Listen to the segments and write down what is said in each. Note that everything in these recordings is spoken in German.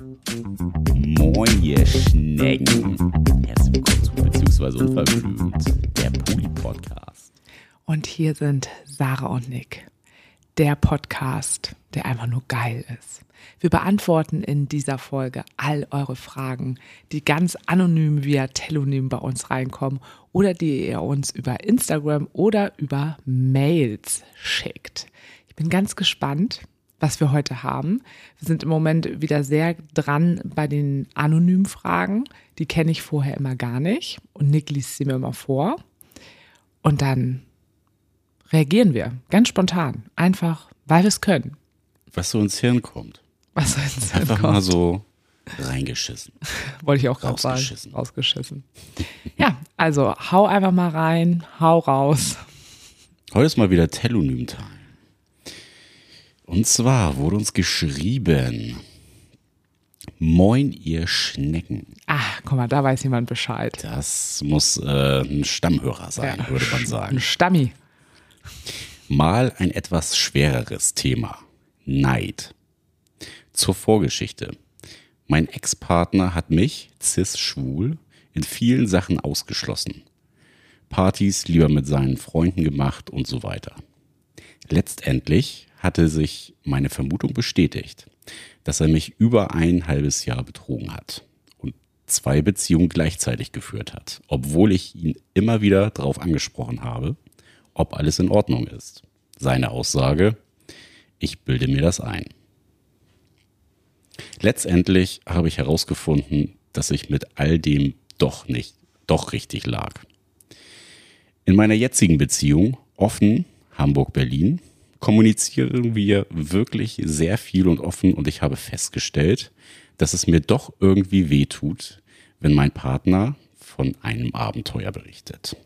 Moin, ihr Schnecken. Herzlich willkommen zu Beziehungsweise Unverblümt, der Poli-Podcast. Und hier sind Sarah und Nick, der Podcast, der einfach nur geil ist. Wir beantworten in dieser Folge all eure Fragen, die ganz anonym via Telonym bei uns reinkommen oder die ihr uns über Instagram oder über Mails schickt. Ich bin ganz gespannt, was wir heute haben. Wir sind im Moment wieder sehr dran bei den anonymen Fragen. Die kenne ich vorher immer gar nicht. Und Nick liest sie mir immer vor. Und dann reagieren wir ganz spontan. Einfach, weil wir es können. Was so ins Hirn kommt. Was soll es Einfach mal so reingeschissen. Wollte ich auch gerade sagen. Rausgeschissen. Rausgeschissen. ja, also hau einfach mal rein, hau raus. Heute ist mal wieder Telonym-Time. Und zwar wurde uns geschrieben: Moin, ihr Schnecken. Ah, guck mal, da weiß jemand Bescheid. Das muss äh, ein Stammhörer sein, Ja. würde man sagen. Ein Stammi. Mal ein etwas schwereres Thema. Neid. Zur Vorgeschichte. Mein Ex-Partner hat mich, cis-schwul, in vielen Sachen ausgeschlossen. Partys lieber mit seinen Freunden gemacht und so weiter. Letztendlich hatte sich meine Vermutung bestätigt, dass er mich über ein halbes Jahr betrogen hat und zwei Beziehungen gleichzeitig geführt hat, obwohl ich ihn immer wieder darauf angesprochen habe, ob alles in Ordnung ist. Seine Aussage, ich bilde mir das ein. Letztendlich habe ich herausgefunden, dass ich mit all dem doch nicht, doch richtig lag. In meiner jetzigen Beziehung, offen Hamburg-Berlin, kommunizieren wir wirklich sehr viel und offen und ich habe festgestellt, dass es mir doch irgendwie wehtut, wenn mein Partner von einem Abenteuer berichtet.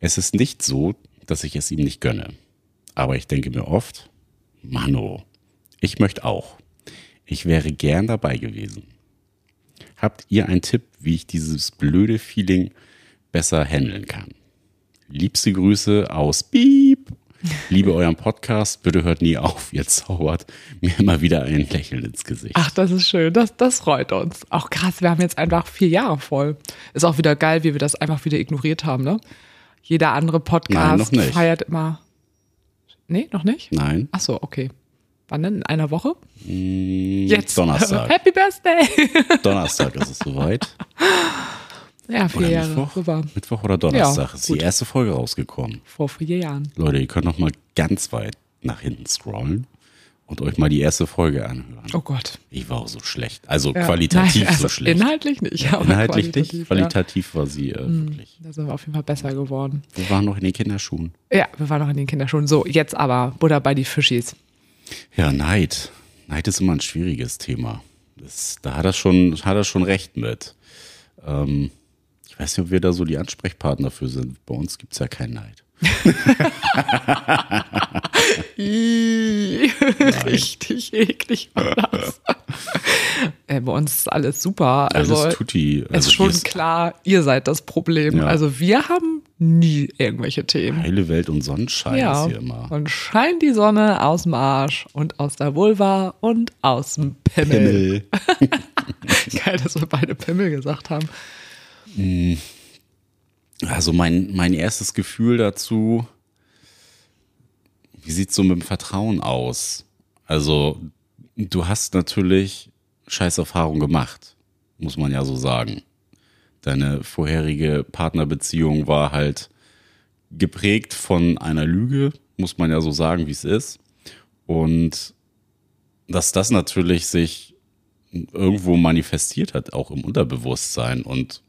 Es ist nicht so, dass ich es ihm nicht gönne. Aber ich denke mir oft, Mano, ich möchte auch. Ich wäre gern dabei gewesen. Habt ihr einen Tipp, wie ich dieses blöde Feeling besser handeln kann? Liebste Grüße aus Piep. Liebe euren Podcast, bitte hört nie auf. Ihr zaubert mir immer wieder ein Lächeln ins Gesicht. Ach, das ist schön. Das, das freut uns. Auch krass, wir haben jetzt einfach vier Jahre voll. Ist auch wieder geil, wie wir das einfach wieder ignoriert haben, ne? Jeder andere Nein, Podcast nicht. feiert immer. Nee, noch nicht? Nein, Ach so, okay. Wann denn? In einer Woche? Jetzt. Donnerstag. Happy Birthday. Donnerstag ist es soweit. Ja, vier Oder Jahre Mittwoch? rüber. Mittwoch oder Donnerstag Ja, ist die erste Folge rausgekommen. Vor vier Jahren. Leute, ihr könnt noch mal ganz weit nach hinten scrollen und euch mal die erste Folge anhören. Oh Gott. Ich war auch so schlecht. Also Ja. qualitativ Nein, also so schlecht. Inhaltlich nicht, aber Inhaltlich qualitativ, nicht. Qualitativ war sie äh, wirklich. Ja. Da sind wir auf jeden Fall besser geworden. Wir waren noch in den Kinderschuhen. Ja, wir waren noch in den Kinderschuhen. So, jetzt aber Butter bei die Fischis. Ja, Neid. Neid ist immer ein schwieriges Thema. Das, da hat er schon, hat er schon recht mit. Ähm, weiß nicht, ob wir da so die Ansprechpartner für sind. Bei uns gibt's ja keinen Neid. Richtig eklig war das. äh, bei uns ist alles super. Also Alles tutti. es Also ist schon klar, ihr seid das Problem. Ja. Also wir haben nie irgendwelche Themen. heile Welt und Sonnenschein Ja, ist hier immer. und scheint die Sonne aus dem Arsch und aus der Vulva und aus dem Pimmel. Pimmel. Geil, dass wir beide Pimmel gesagt haben. Also mein, mein erstes Gefühl dazu, wie sieht's so mit dem Vertrauen aus? Also du hast natürlich scheiß Erfahrung gemacht, muss man ja so sagen. Deine vorherige Partnerbeziehung war halt geprägt von einer Lüge, muss man ja so sagen, wie es ist. Und dass das natürlich sich irgendwo manifestiert hat, auch im Unterbewusstsein. Und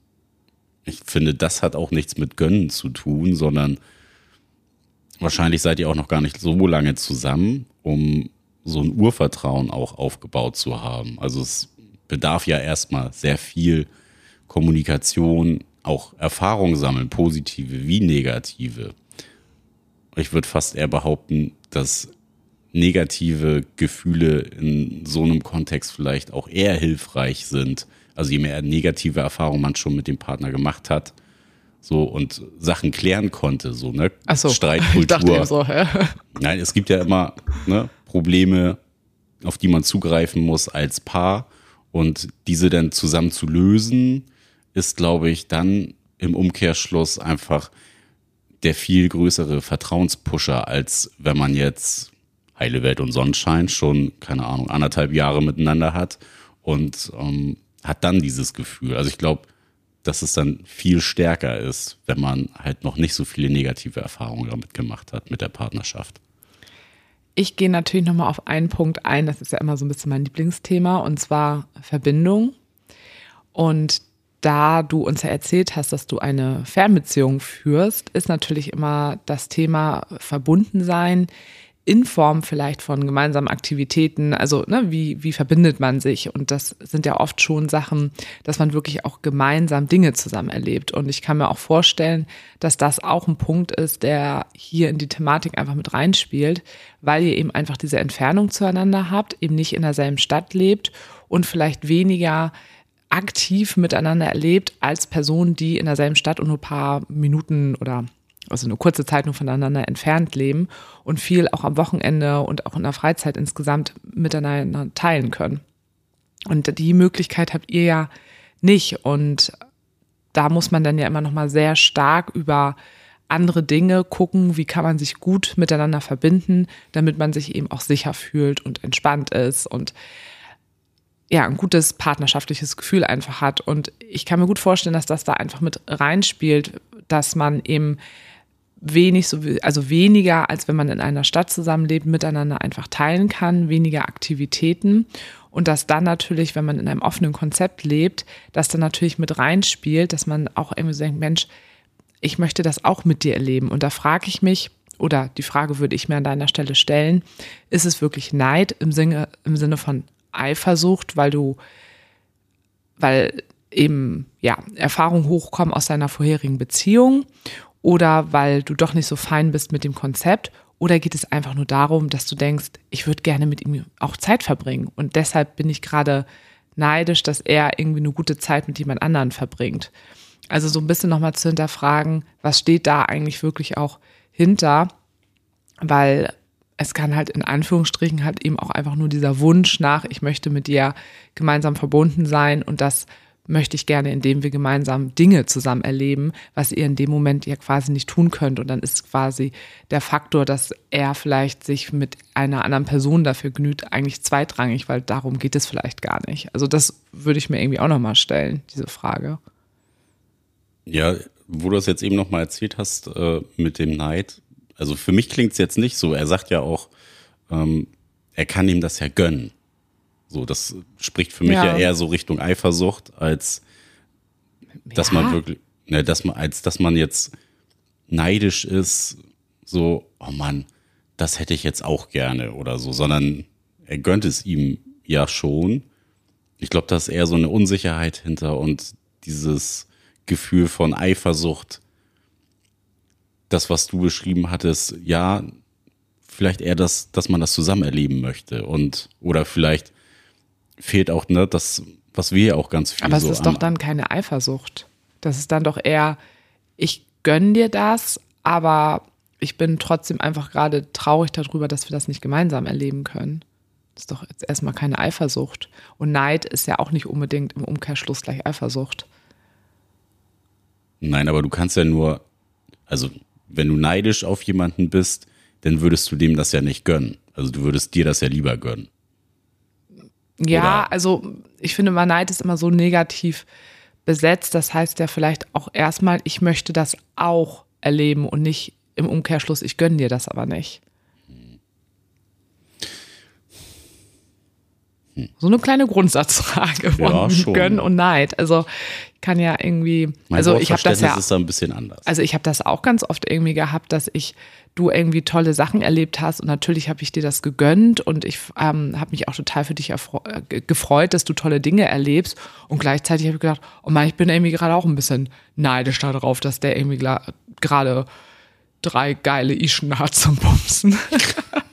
ich finde, das hat auch nichts mit Gönnen zu tun, sondern wahrscheinlich seid ihr auch noch gar nicht so lange zusammen, um so ein Urvertrauen auch aufgebaut zu haben. Also es bedarf ja erstmal sehr viel Kommunikation, auch Erfahrung sammeln, positive wie negative. Ich würde fast eher behaupten, dass negative Gefühle in so einem Kontext vielleicht auch eher hilfreich sind. Also je mehr negative Erfahrungen man schon mit dem Partner gemacht hat, so und Sachen klären konnte, so ne Ach so, Streitkultur. Ich dachte eben so, hä? Nein, es gibt ja immer ne, Probleme, auf die man zugreifen muss als Paar. Und diese dann zusammen zu lösen, ist, glaube ich, dann im Umkehrschluss einfach der viel größere Vertrauenspusher, als wenn man jetzt Heile Welt und Sonnenschein schon, keine Ahnung, anderthalb Jahre miteinander hat und ähm, hat dann dieses Gefühl. Also ich glaube, dass es dann viel stärker ist, wenn man halt noch nicht so viele negative Erfahrungen damit gemacht hat mit der Partnerschaft. Ich gehe natürlich nochmal auf einen Punkt ein, das ist ja immer so ein bisschen mein Lieblingsthema, und zwar Verbindung. Und da du uns ja erzählt hast, dass du eine Fernbeziehung führst, ist natürlich immer das Thema Verbundensein in Form vielleicht von gemeinsamen Aktivitäten. Also, ne, wie, wie verbindet man sich? Und das sind ja oft schon Sachen, dass man wirklich auch gemeinsam Dinge zusammen erlebt. Und ich kann mir auch vorstellen, dass das auch ein Punkt ist, der hier in die Thematik einfach mit reinspielt, weil ihr eben einfach diese Entfernung zueinander habt, eben nicht in derselben Stadt lebt und vielleicht weniger aktiv miteinander erlebt als Personen, die in derselben Stadt und nur paar Minuten oder also eine kurze Zeit nur voneinander entfernt leben und viel auch am Wochenende und auch in der Freizeit insgesamt miteinander teilen können. Und die Möglichkeit habt ihr ja nicht. Und da muss man dann ja immer noch mal sehr stark über andere Dinge gucken, wie kann man sich gut miteinander verbinden, damit man sich eben auch sicher fühlt und entspannt ist und ja, ein gutes partnerschaftliches Gefühl einfach hat. Und ich kann mir gut vorstellen, dass das da einfach mit reinspielt, dass man eben wenig, so, also weniger, als wenn man in einer Stadt zusammenlebt, miteinander einfach teilen kann, weniger Aktivitäten. Und dass dann natürlich, wenn man in einem offenen Konzept lebt, das dann natürlich mit reinspielt, dass man auch irgendwie so denkt, Mensch, ich möchte das auch mit dir erleben. Und da frage ich mich, oder die Frage würde ich mir an deiner Stelle stellen, ist es wirklich Neid im Sinne, im Sinne von Eifersucht, weil du, weil eben, ja, Erfahrungen hochkommen aus deiner vorherigen Beziehung oder weil du doch nicht so fein bist mit dem Konzept? Oder geht es einfach nur darum, dass du denkst, ich würde gerne mit ihm auch Zeit verbringen? Und deshalb bin ich gerade neidisch, dass er irgendwie eine gute Zeit mit jemand anderen verbringt. Also so ein bisschen nochmal zu hinterfragen, was steht da eigentlich wirklich auch hinter, weil es kann halt in Anführungsstrichen halt eben auch einfach nur dieser Wunsch nach, ich möchte mit dir gemeinsam verbunden sein und das möchte ich gerne, indem wir gemeinsam Dinge zusammen erleben, was ihr in dem Moment ja quasi nicht tun könnt. Und dann ist quasi der Faktor, dass er vielleicht sich mit einer anderen Person dafür genügt, eigentlich zweitrangig, weil darum geht es vielleicht gar nicht. Also das würde ich mir irgendwie auch nochmal stellen, diese Frage. Ja, wo du das jetzt eben nochmal erzählt hast äh, mit dem Neid, also für mich klingt es jetzt nicht so. Er sagt ja auch, ähm, er kann ihm das ja gönnen. So, das spricht für mich ja, ja eher so Richtung Eifersucht, als dass ja. man wirklich, ne, dass man, als dass man jetzt neidisch ist, so, oh Mann, das hätte ich jetzt auch gerne oder so, sondern er gönnt es ihm ja schon. Ich glaube, da ist eher so eine Unsicherheit hinter und dieses Gefühl von Eifersucht, das, was du beschrieben hattest, ja, vielleicht eher das, dass man das zusammen erleben möchte und oder vielleicht fehlt auch ne, das, was wir ja auch ganz viel Aber es so ist doch dann keine Eifersucht. Das ist dann doch eher, ich gönn dir das, aber ich bin trotzdem einfach gerade traurig darüber, dass wir das nicht gemeinsam erleben können. Das ist doch jetzt erstmal keine Eifersucht. Und Neid ist ja auch nicht unbedingt im Umkehrschluss gleich Eifersucht. Nein, aber du kannst ja nur, also wenn du neidisch auf jemanden bist, dann würdest du dem das ja nicht gönnen. Also du würdest dir das ja lieber gönnen. Ja, Oder? also ich finde, man Neid ist immer so negativ besetzt. Das heißt ja vielleicht auch erstmal, ich möchte das auch erleben und nicht im Umkehrschluss, ich gönne dir das aber nicht. So eine kleine Grundsatzfrage von ja, Gönnen und Neid. Also kann ja irgendwie, mein also ich habe das ja, ist da ein bisschen anders. Also ich habe das auch ganz oft irgendwie gehabt, dass ich du irgendwie tolle Sachen erlebt hast und natürlich habe ich dir das gegönnt und ich ähm, habe mich auch total für dich äh, gefreut, dass du tolle Dinge erlebst und gleichzeitig habe ich gedacht, oh Mann, ich bin irgendwie gerade auch ein bisschen neidisch darauf, dass der irgendwie gerade drei geile Ischen hat zum Bumsen.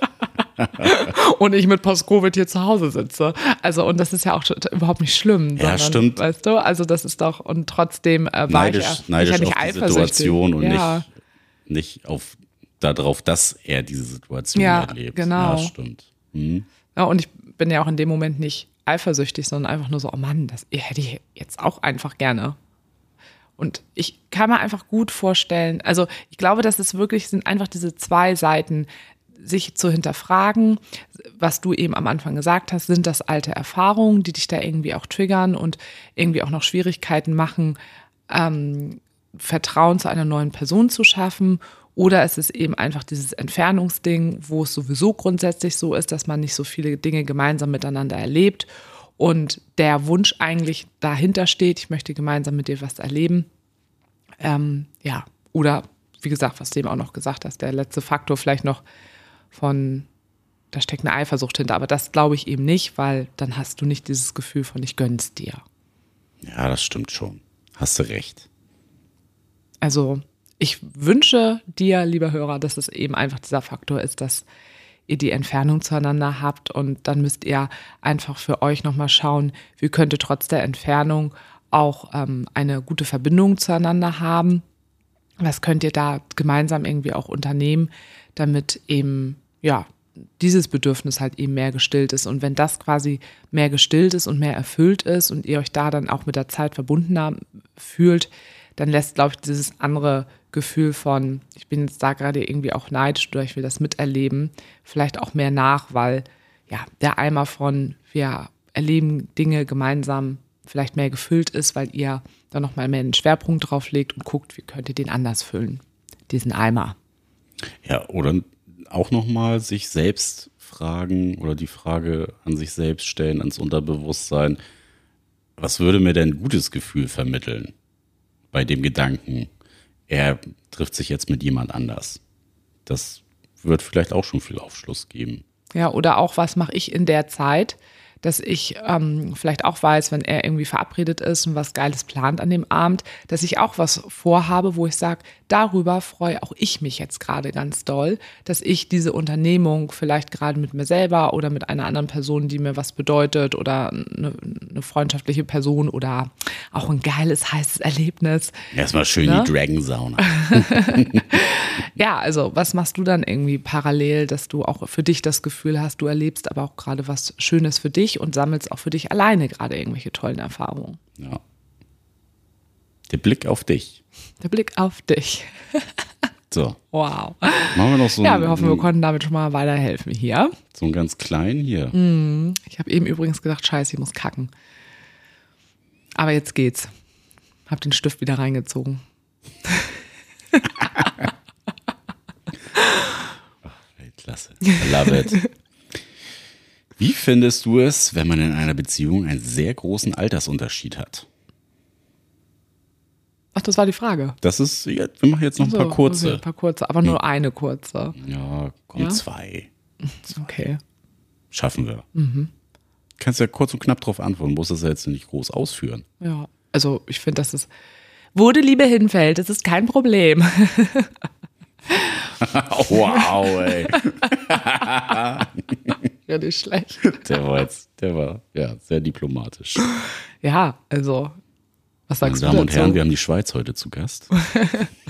und ich mit Post-Covid hier zu Hause sitze. Also, und das ist ja auch überhaupt nicht schlimm. Ja, sondern, stimmt. Weißt du, also das ist doch, und trotzdem äh, war neidisch, ich, ja, neidisch ich ja nicht auf die Situation und ja. nicht, nicht auf darauf, dass er diese Situation ja, erlebt. Genau. Ja, stimmt. Mhm. Ja, und ich bin ja auch in dem Moment nicht eifersüchtig, sondern einfach nur so, oh Mann, das hätte ich jetzt auch einfach gerne. Und ich kann mir einfach gut vorstellen, also ich glaube, dass es wirklich sind einfach diese zwei Seiten, sich zu hinterfragen, was du eben am Anfang gesagt hast, sind das alte Erfahrungen, die dich da irgendwie auch triggern und irgendwie auch noch Schwierigkeiten machen, ähm, Vertrauen zu einer neuen Person zu schaffen oder es ist eben einfach dieses Entfernungsding, wo es sowieso grundsätzlich so ist, dass man nicht so viele Dinge gemeinsam miteinander erlebt und der Wunsch eigentlich dahinter steht, ich möchte gemeinsam mit dir was erleben. Ähm, ja, oder wie gesagt, was du eben auch noch gesagt hast, der letzte Faktor vielleicht noch von, da steckt eine Eifersucht hinter, aber das glaube ich eben nicht, weil dann hast du nicht dieses Gefühl von, ich gönn's dir. Ja, das stimmt schon. Hast du recht. Also ich wünsche dir, lieber Hörer, dass es eben einfach dieser Faktor ist, dass ihr die Entfernung zueinander habt und dann müsst ihr einfach für euch nochmal schauen, wie könnte trotz der Entfernung auch ähm, eine gute Verbindung zueinander haben. Was könnt ihr da gemeinsam irgendwie auch unternehmen, damit eben, ja, dieses Bedürfnis halt eben mehr gestillt ist. Und wenn das quasi mehr gestillt ist und mehr erfüllt ist und ihr euch da dann auch mit der Zeit verbundener fühlt, dann lässt, glaube ich, dieses andere Gefühl von, ich bin jetzt da gerade irgendwie auch neidisch oder ich will das miterleben, vielleicht auch mehr nach, weil ja, der Eimer von wir erleben Dinge gemeinsam vielleicht mehr gefüllt ist, weil ihr da nochmal mehr den Schwerpunkt drauf legt und guckt, wie könnt ihr den anders füllen, diesen Eimer. Ja, oder auch nochmal sich selbst fragen oder die Frage an sich selbst stellen, ans Unterbewusstsein, was würde mir denn ein gutes Gefühl vermitteln bei dem Gedanken, er trifft sich jetzt mit jemand anders. Das wird vielleicht auch schon viel Aufschluss geben. Ja, oder auch, was mache ich in der Zeit, dass ich ähm, vielleicht auch weiß, wenn er irgendwie verabredet ist und was Geiles plant an dem Abend, dass ich auch was vorhabe, wo ich sage, darüber freue auch ich mich jetzt gerade ganz doll, dass ich diese Unternehmung vielleicht gerade mit mir selber oder mit einer anderen Person, die mir was bedeutet oder eine, eine freundschaftliche Person oder auch ein geiles, heißes Erlebnis. Erstmal schön ne? die Dragon Sauna. ja, also was machst du dann irgendwie parallel, dass du auch für dich das Gefühl hast, du erlebst aber auch gerade was Schönes für dich und sammelst auch für dich alleine gerade irgendwelche tollen Erfahrungen. Ja. Der Blick auf dich. Der Blick auf dich. So. Wow. Machen wir noch so Ja, wir hoffen, wir konnten damit schon mal weiterhelfen hier. So einen ganz kleinen hier. Mm, ich habe eben übrigens gedacht, scheiße, ich muss kacken. Aber jetzt geht's. Hab den Stift wieder reingezogen. Klasse. I love it. Wie findest du es, wenn man in einer Beziehung einen sehr großen Altersunterschied hat? Ach, das war die Frage. Das ist, wir machen jetzt noch ein paar kurze. Okay, ein paar kurze, aber nur eine kurze. Ja, komm, Ja? zwei. Okay. Schaffen wir. Kannst ja kurz und knapp drauf antworten, musst das ja jetzt nicht groß ausführen. Ja, also ich finde, das ist, wo die Liebe hinfällt, das ist kein Problem. wow, ey. ja, nicht schlecht. Der war jetzt, der war, ja, sehr diplomatisch. Ja, also, was Meine sagst du Damen und dazu? Herren, wir haben die Schweiz heute zu Gast.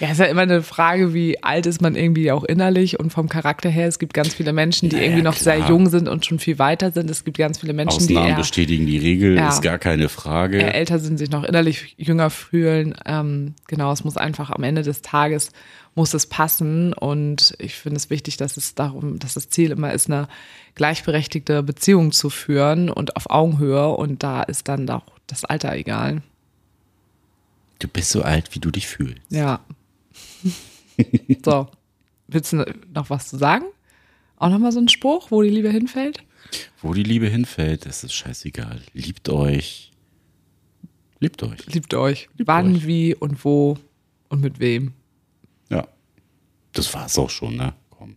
Ja, ist ja immer eine Frage, wie alt ist man irgendwie auch innerlich und vom Charakter her. Es gibt ganz viele Menschen, die Ja, irgendwie noch sehr jung sind und schon viel weiter sind. Es gibt ganz viele Menschen, die Ausnahmen eher, bestätigen die Regel, Ja. ist gar keine Frage. eher älter sind, sich noch innerlich jünger fühlen. Ähm, genau, es muss einfach am Ende des Tages muss es passen und ich finde es wichtig, dass es darum, dass das Ziel immer ist, eine gleichberechtigte Beziehung zu führen und auf Augenhöhe und da ist dann auch das Alter egal. Du bist so alt, wie du dich fühlst. Ja. so, willst du noch was zu sagen? Auch nochmal so ein Spruch, wo die Liebe hinfällt? Wo die Liebe hinfällt, das ist scheißegal. Liebt euch. Liebt euch. Liebt euch. Liebt Wann, euch. wie und wo und mit wem. Ja. Das war's auch schon, ne? Komm.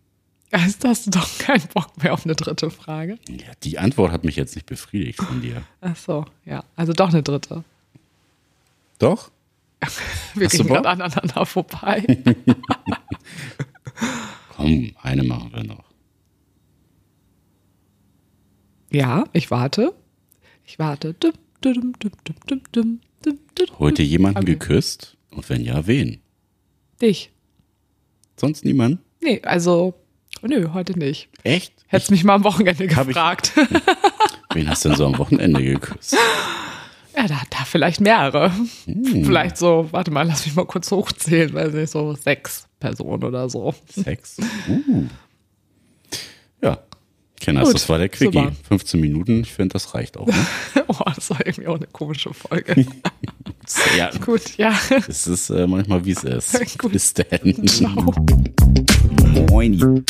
Jetzt hast du doch keinen Bock mehr auf eine dritte Frage. Ja, die Antwort hat mich jetzt nicht befriedigt von dir. Ach so, ja. Also doch eine dritte. Doch? Wir Ach, gehen gerade aneinander vorbei. Komm, eine machen wir noch. Ja, ich warte. Ich warte. Dum, dum, dum, Heute jemanden okay. geküsst? Und wenn ja, wen? Dich. Sonst niemand? Nee, also, nö, heute nicht. Echt? Hättest mich mal am Wochenende gefragt. Ich, wen hast du denn so am Wochenende geküsst? Ja, da, da vielleicht mehrere. Hm. Vielleicht so, warte mal, lass mich mal kurz hochzählen, weiß nicht, so sechs Personen oder so. Sex. Uh. Ja. Kenners, Gut, das war der Quickie. super. 15 Minuten, ich finde, das reicht auch. Ne? Oh, das war irgendwie auch eine komische Folge. ja, Gut, ja. es ist äh, manchmal wie es ist. Gut. Bis dann. Ciao. Moin.